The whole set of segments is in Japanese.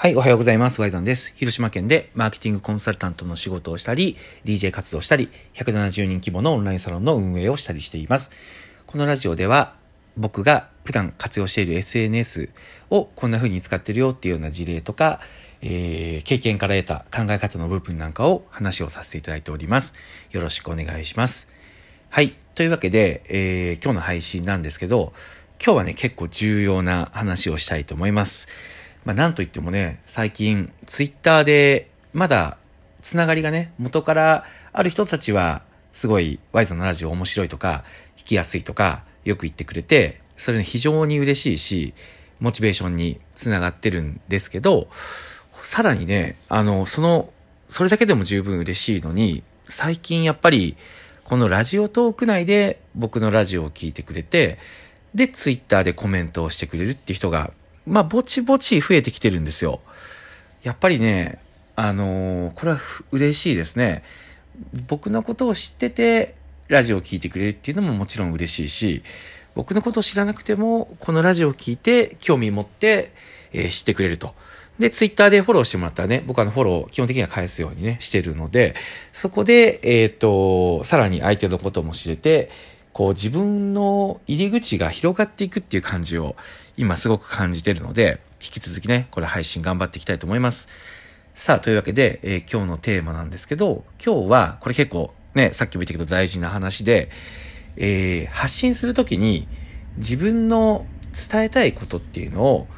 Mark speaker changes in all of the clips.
Speaker 1: はい、おはようございます。ワイザンです。広島県でマーケティングコンサルタントの仕事をしたり、DJ 活動したり、170人規模のオンラインサロンの運営をしたりしています。このラジオでは、僕が普段活用している SNS をこんな風に使ってるよっていうような事例とか、えー、経験から得た考え方の部分なんかを話をさせていただいております。よろしくお願いします。はい。というわけで、えー、今日の配信なんですけど、今日はね、結構重要な話をしたいと思います。まあ、なんといってもね、最近、ツイッターで、まだ、つながりがね、元からある人たちは、すごい、ワイズのラジオ面白いとか、聞きやすいとか、よく言ってくれて、それね、非常に嬉しいし、モチベーションにつながってるんですけど、さらにね、あの、その、それだけでも十分嬉しいのに、最近やっぱり、このラジオトーク内で僕のラジオを聞いてくれて、で、ツイッターでコメントをしてくれるって人がまあ、ぼちぼち増えてきてるんですよ。やっぱりね、あのー、これは嬉しいですね。僕のことを知ってて、ラジオを聴いてくれるっていうのももちろん嬉しいし、僕のことを知らなくても、このラジオを聴いて、興味持って、えー、知ってくれると。で、ツイッターでフォローしてもらったらね、僕はのフォロー基本的には返すようにね、してるので、そこで、えっ、ー、と、さらに相手のことも知れて、こう自分の入り口が広がっていくっていう感じを今すごく感じてるので、引き続きね、これ配信頑張っていきたいと思います。さあ、というわけで、えー、今日のテーマなんですけど、今日は、これ結構ね、さっきも言ったけど大事な話で、えー、発信するときに自分の伝えたいことっていうのを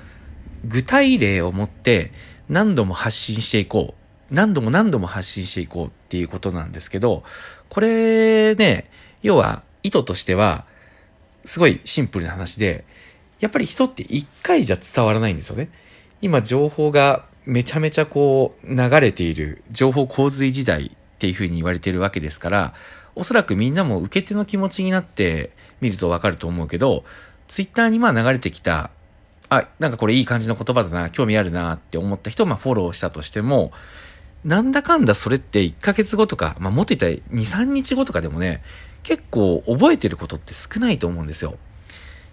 Speaker 1: 具体例を持って何度も発信していこう。何度も何度も発信していこうっていうことなんですけど、これね、要は意図としては、すごいシンプルな話で、やっぱり人って一回じゃ伝わらないんですよね。今情報がめちゃめちゃこう流れている情報洪水時代っていうふうに言われてるわけですから、おそらくみんなも受け手の気持ちになってみるとわかると思うけど、ツイッターにまあ流れてきた、あ、なんかこれいい感じの言葉だな、興味あるなって思った人をまあフォローしたとしても、なんだかんだそれって1ヶ月後とか、まあもっと言ったら2、3日後とかでもね、結構覚えてることって少ないと思うんですよ。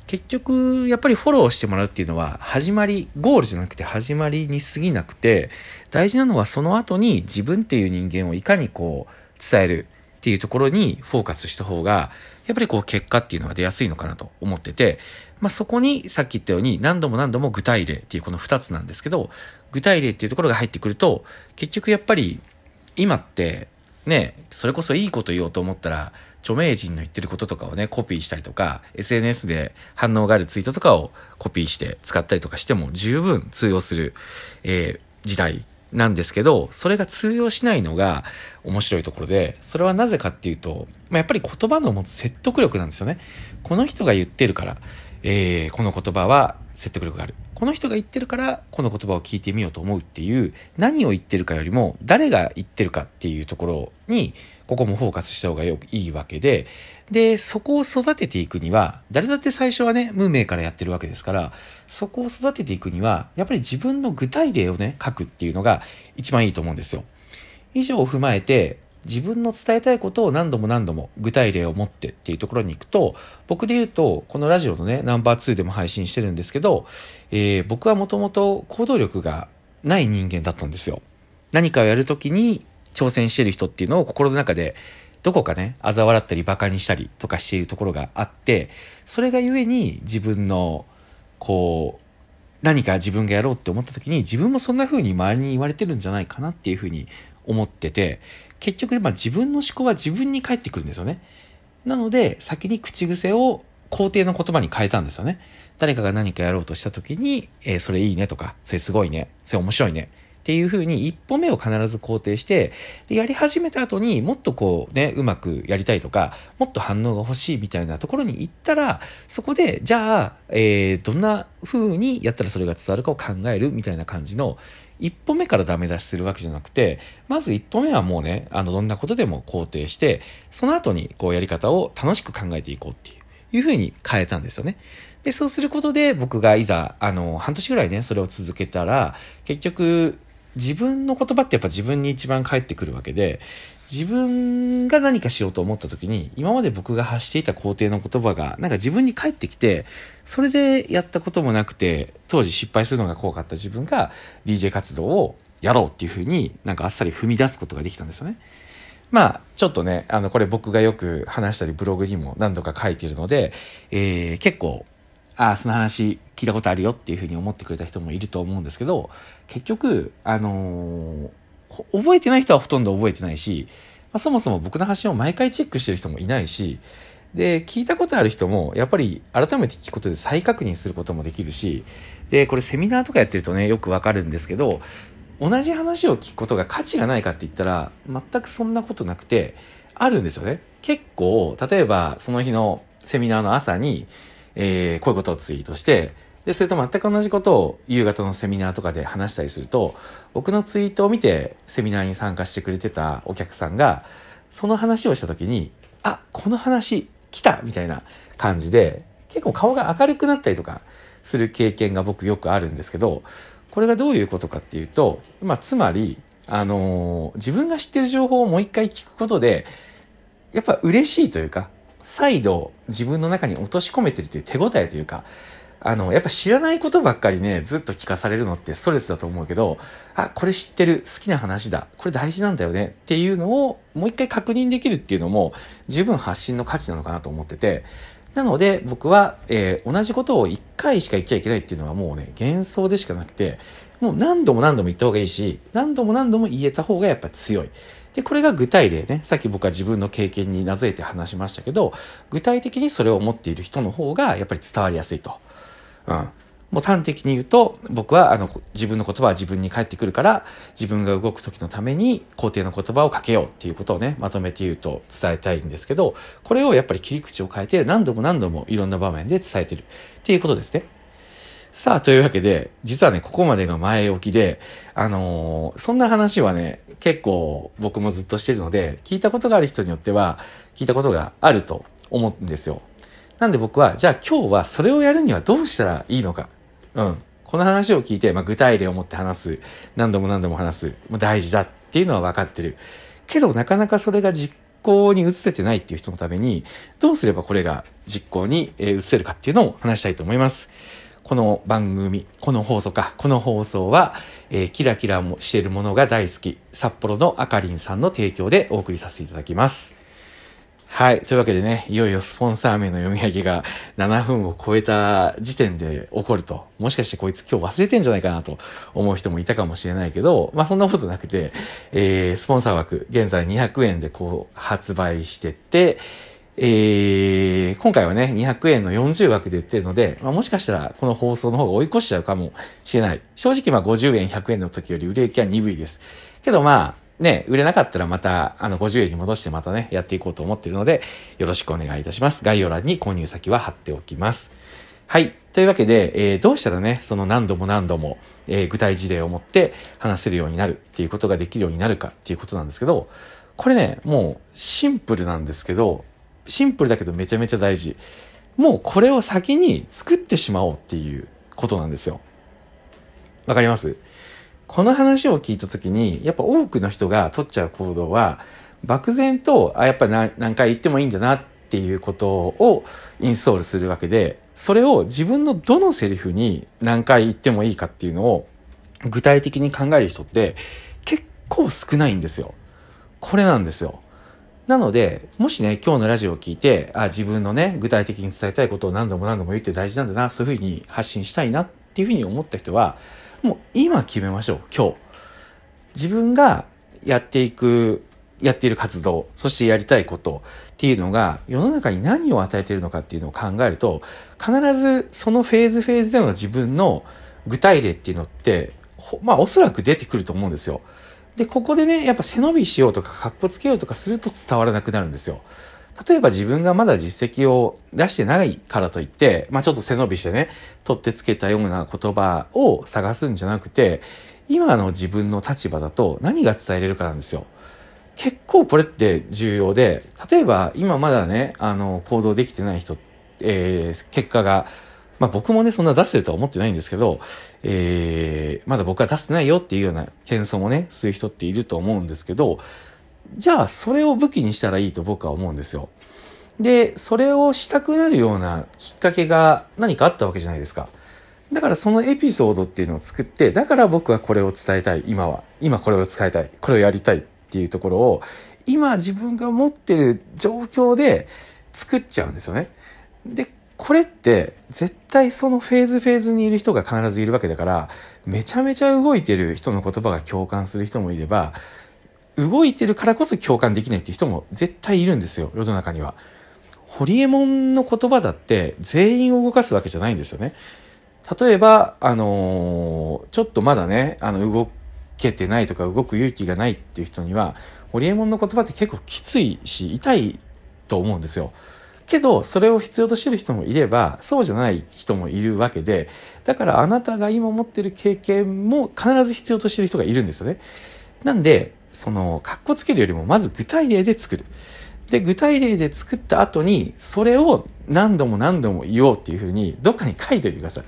Speaker 1: 結局、やっぱりフォローしてもらうっていうのは、始まり、ゴールじゃなくて始まりに過ぎなくて、大事なのはその後に自分っていう人間をいかにこう、伝えるっていうところにフォーカスした方が、やっぱりこう結果っていうのが出やすいのかなと思ってて、まあ、そこにさっき言ったように何度も何度も具体例っていうこの二つなんですけど、具体例っていうところが入ってくると、結局やっぱり今ってね、それこそいいこと言おうと思ったら、著名人の言ってることとかをね、コピーしたりとか、SNS で反応があるツイートとかをコピーして使ったりとかしても十分通用する、えー、時代なんですけど、それが通用しないのが面白いところで、それはなぜかっていうと、まあ、やっぱり言葉の持つ説得力なんですよね。この人が言ってるから、えー、この言葉は説得力がある。この人が言ってるから、この言葉を聞いてみようと思うっていう、何を言ってるかよりも、誰が言ってるかっていうところに、ここもフォーカスした方がよくいいわけで、で、そこを育てていくには、誰だって最初はね、無名からやってるわけですから、そこを育てていくには、やっぱり自分の具体例をね、書くっていうのが一番いいと思うんですよ。以上を踏まえて、自分の伝えたいことを何度も何度も具体例を持ってっていうところに行くと、僕で言うと、このラジオのね、ナンバー2でも配信してるんですけど、えー、僕はもともと行動力がない人間だったんですよ。何かをやるときに挑戦してる人っていうのを心の中でどこかね、嘲笑ったり馬鹿にしたりとかしているところがあって、それがゆえに自分の、こう、何か自分がやろうって思った時に自分もそんな風に周りに言われてるんじゃないかなっていう風に思ってて、結局、まあ自分の思考は自分に返ってくるんですよね。なので、先に口癖を肯定の言葉に変えたんですよね。誰かが何かやろうとした時に、えー、それいいねとか、それすごいね、それ面白いね。っていう風に一歩目を必ず肯定して、で、やり始めた後にもっとこうね、うまくやりたいとか、もっと反応が欲しいみたいなところに行ったら、そこで、じゃあ、えー、どんな風にやったらそれが伝わるかを考えるみたいな感じの、一歩目からダメ出しするわけじゃなくて、まず一歩目はもうね、あの、どんなことでも肯定して、その後にこうやり方を楽しく考えていこうっていう、いう風に変えたんですよね。で、そうすることで僕がいざ、あの、半年ぐらいね、それを続けたら、結局、自分の言葉ってやっぱ自分に一番返ってくるわけで、自分が何かしようと思った時に、今まで僕が発していた肯定の言葉が、なんか自分に返ってきて、それでやったこともなくて、当時失敗するのが怖かった自分が DJ 活動をやろうっていうふうになんかあっさり踏み出すことができたんですよね。まあ、ちょっとね、あの、これ僕がよく話したりブログにも何度か書いているので、えー、結構、ああ、その話聞いたことあるよっていうふうに思ってくれた人もいると思うんですけど、結局、あのー、覚えてない人はほとんど覚えてないし、まあ、そもそも僕の発信を毎回チェックしてる人もいないし、で、聞いたことある人も、やっぱり改めて聞くことで再確認することもできるし、で、これセミナーとかやってるとね、よくわかるんですけど、同じ話を聞くことが価値がないかって言ったら、全くそんなことなくて、あるんですよね。結構、例えばその日のセミナーの朝に、えー、こういうことをツイートして、で、それと全く同じことを夕方のセミナーとかで話したりすると、僕のツイートを見てセミナーに参加してくれてたお客さんが、その話をした時に、あ、この話来たみたいな感じで、結構顔が明るくなったりとかする経験が僕よくあるんですけど、これがどういうことかっていうと、まあ、つまり、あのー、自分が知ってる情報をもう一回聞くことで、やっぱ嬉しいというか、再度自分の中に落とし込めてるという手応えというか、あの、やっぱ知らないことばっかりね、ずっと聞かされるのってストレスだと思うけど、あ、これ知ってる、好きな話だ、これ大事なんだよねっていうのをもう一回確認できるっていうのも十分発信の価値なのかなと思ってて、なので僕は、えー、同じことを1回しか言っちゃいけないっていうのはもうね、幻想でしかなくて、もう何度も何度も言った方がいいし、何度も何度も言えた方がやっぱ強い。で、これが具体例ね。さっき僕は自分の経験になぞえて話しましたけど、具体的にそれを持っている人の方がやっぱり伝わりやすいと。うん。もう端的に言うと、僕はあの自分の言葉は自分に返ってくるから、自分が動く時のために肯定の言葉をかけようっていうことをね、まとめて言うと伝えたいんですけど、これをやっぱり切り口を変えて何度も何度もいろんな場面で伝えてるっていうことですね。さあ、というわけで、実はね、ここまでが前置きで、あのー、そんな話はね、結構僕もずっとしてるので、聞いたことがある人によっては、聞いたことがあると思うんですよ。なんで僕は、じゃあ今日はそれをやるにはどうしたらいいのかうん。この話を聞いて、まあ、具体例を持って話す。何度も何度も話す。もう大事だっていうのは分かってる。けど、なかなかそれが実行に移せてないっていう人のために、どうすればこれが実行に移せるかっていうのを話したいと思います。この番組、この放送か、この放送は、えー、キラキラもしているものが大好き、札幌のあかりんさんの提供でお送りさせていただきます。はい。というわけでね、いよいよスポンサー名の読み上げが7分を超えた時点で起こると。もしかしてこいつ今日忘れてんじゃないかなと思う人もいたかもしれないけど、まあそんなことなくて、えー、スポンサー枠、現在200円でこう発売してて、えー、今回はね、200円の40枠で売ってるので、まあ、もしかしたらこの放送の方が追い越しちゃうかもしれない。正直まあ50円、100円の時より売れ行きは鈍いです。けどまあ、ね、売れなかったらまた、あの、50円に戻してまたね、やっていこうと思っているので、よろしくお願いいたします。概要欄に購入先は貼っておきます。はい。というわけで、えー、どうしたらね、その何度も何度も、えー、具体事例を持って話せるようになるっていうことができるようになるかっていうことなんですけど、これね、もうシンプルなんですけど、シンプルだけどめちゃめちゃ大事。もうこれを先に作ってしまおうっていうことなんですよ。わかります？この話を聞いた時に、やっぱ多くの人が取っちゃう行動は、漠然と、あ、やっぱり何回言ってもいいんだなっていうことをインストールするわけで、それを自分のどのセリフに何回言ってもいいかっていうのを具体的に考える人って結構少ないんですよ。これなんですよ。なので、もしね、今日のラジオを聞いて、あ、自分のね、具体的に伝えたいことを何度も何度も言って大事なんだな、そういうふうに発信したいなっていうふうに思った人は、もう今決めましょう、今日。自分がやっていく、やっている活動、そしてやりたいことっていうのが世の中に何を与えているのかっていうのを考えると、必ずそのフェーズフェーズでの自分の具体例っていうのって、まあおそらく出てくると思うんですよ。で、ここでね、やっぱ背伸びしようとか、格好つけようとかすると伝わらなくなるんですよ。例えば自分がまだ実績を出してないからといって、まあちょっと背伸びしてね、取ってつけたような言葉を探すんじゃなくて、今の自分の立場だと何が伝えれるかなんですよ。結構これって重要で、例えば今まだね、あの、行動できてない人、えー、結果が、まあ僕もね、そんな出してるとは思ってないんですけど、えー、まだ僕は出してないよっていうような謙遜をね、する人っていると思うんですけど、じゃあそれを武器にしたらいいと僕は思うんですよ。で、それをしたくなるようなきっかけが何かあったわけじゃないですか。だからそのエピソードっていうのを作って、だから僕はこれを伝えたい、今は。今これを伝えたい、これをやりたいっていうところを、今自分が持ってる状況で作っちゃうんですよね。で、これって絶対そのフェーズフェーズにいる人が必ずいるわけだから、めちゃめちゃ動いてる人の言葉が共感する人もいれば、動いてるからこそ共感できないっていう人も絶対いるんですよ、世の中には。ホリエモンの言葉だって全員を動かすわけじゃないんですよね。例えば、あのー、ちょっとまだね、あの、動けてないとか動く勇気がないっていう人には、ホリエモンの言葉って結構きついし、痛いと思うんですよ。けど、それを必要としてる人もいれば、そうじゃない人もいるわけで、だからあなたが今持ってる経験も必ず必要としてる人がいるんですよね。なんで、その、格好つけるよりも、まず具体例で作る。で、具体例で作った後に、それを何度も何度も言おうっていうふうに、どっかに書いておいてください。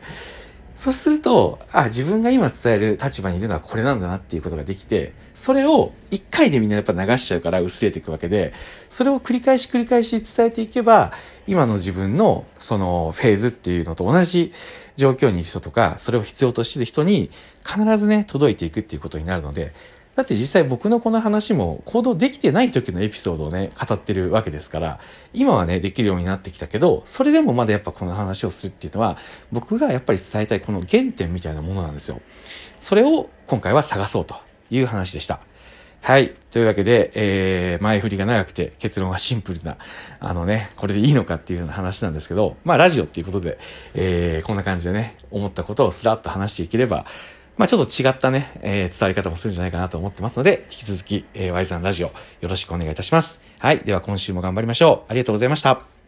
Speaker 1: そうすると、あ、自分が今伝える立場にいるのはこれなんだなっていうことができて、それを一回でみんなやっぱ流しちゃうから薄れていくわけで、それを繰り返し繰り返し伝えていけば、今の自分のそのフェーズっていうのと同じ状況にいる人とか、それを必要としている人に必ずね、届いていくっていうことになるので、だって実際僕のこの話も行動できてない時のエピソードをね、語ってるわけですから、今はね、できるようになってきたけど、それでもまだやっぱこの話をするっていうのは、僕がやっぱり伝えたいこの原点みたいなものなんですよ。それを今回は探そうという話でした。はい。というわけで、えー、前振りが長くて結論はシンプルな、あのね、これでいいのかっていうような話なんですけど、まあラジオっていうことで、えー、こんな感じでね、思ったことをスラッと話していければ、まあちょっと違ったね、えー、伝わり方もするんじゃないかなと思ってますので、引き続き、えー、Y さんラジオよろしくお願いいたします。はい。では今週も頑張りましょう。ありがとうございました。